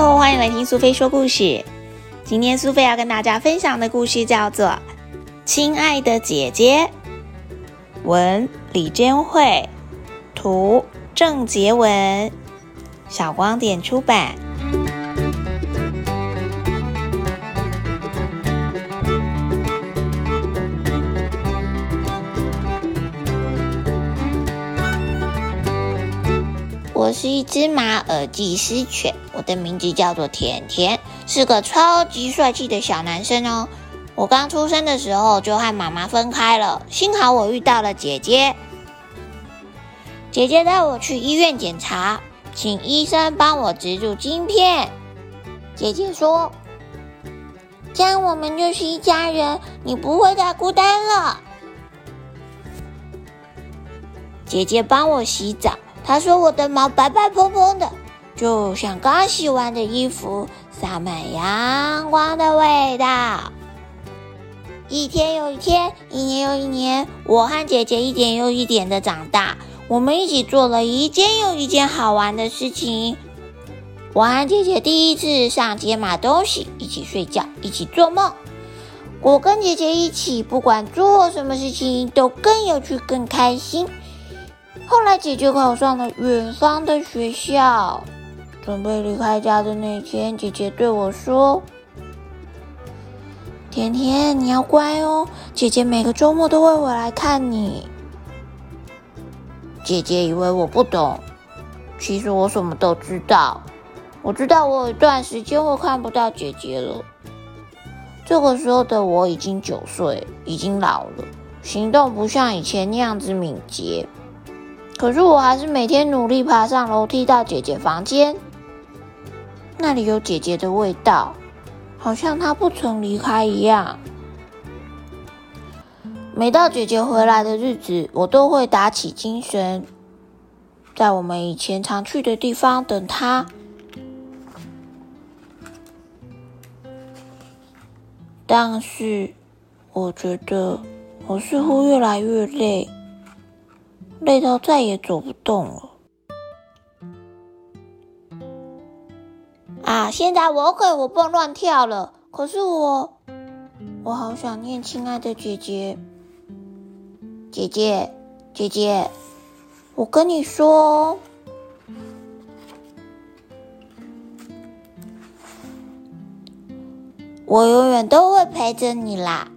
欢迎来听苏菲说故事。今天苏菲要跟大家分享的故事叫做《亲爱的姐姐》，文李娟慧，图郑杰文，小光点出版。我是一只马尔济斯犬，我的名字叫做甜甜，是个超级帅气的小男生哦。我刚出生的时候就和妈妈分开了，幸好我遇到了姐姐。姐姐带我去医院检查，请医生帮我植入晶片。姐姐说：“这样我们就是一家人，你不会再孤单了。”姐姐帮我洗澡。他说：“我的毛白白蓬蓬的，就像刚洗完的衣服，洒满阳光的味道。”一天又一天，一年又一年，我和姐姐一点又一点的长大。我们一起做了一件又一件好玩的事情。我和姐姐第一次上街买东西，一起睡觉，一起做梦。我跟姐姐一起，不管做什么事情都更有趣、更开心。后来，姐姐考上了远方的学校，准备离开家的那天，姐姐对我说：“甜甜，你要乖哦，姐姐每个周末都会回来看你。”姐姐以为我不懂，其实我什么都知道。我知道我有一段时间会看不到姐姐了。这个时候的我已经九岁，已经老了，行动不像以前那样子敏捷。可是我还是每天努力爬上楼梯到姐姐房间，那里有姐姐的味道，好像她不曾离开一样。每到姐姐回来的日子，我都会打起精神，在我们以前常去的地方等她。但是，我觉得我似乎越来越累。累到再也走不动了啊！现在我可以活蹦乱跳了，可是我，我好想念亲爱的姐姐，姐姐，姐姐，我跟你说，我永远都会陪着你啦，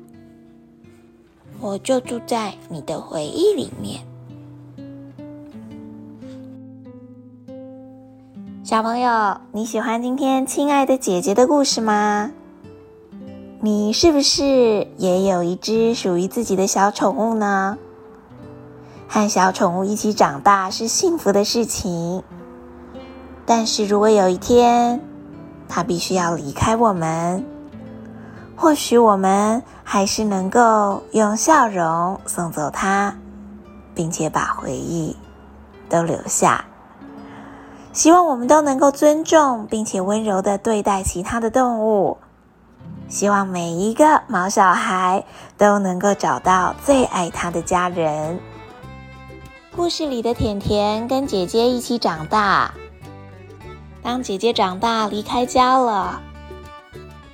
我就住在你的回忆里面。小朋友，你喜欢今天亲爱的姐姐的故事吗？你是不是也有一只属于自己的小宠物呢？和小宠物一起长大是幸福的事情，但是如果有一天它必须要离开我们，或许我们还是能够用笑容送走它，并且把回忆都留下。希望我们都能够尊重并且温柔的对待其他的动物。希望每一个毛小孩都能够找到最爱他的家人。故事里的甜甜跟姐姐一起长大。当姐姐长大离开家了，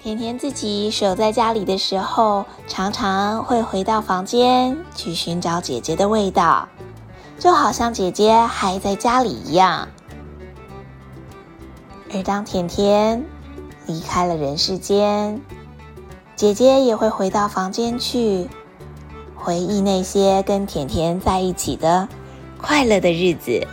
甜甜自己守在家里的时候，常常会回到房间去寻找姐姐的味道，就好像姐姐还在家里一样。而当甜甜离开了人世间，姐姐也会回到房间去回忆那些跟甜甜在一起的快乐的日子。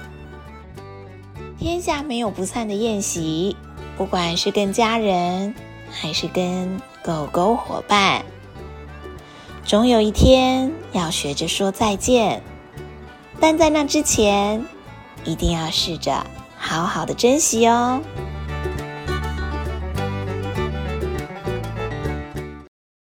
天下没有不散的宴席，不管是跟家人还是跟狗狗伙伴，总有一天要学着说再见。但在那之前，一定要试着好好的珍惜哦。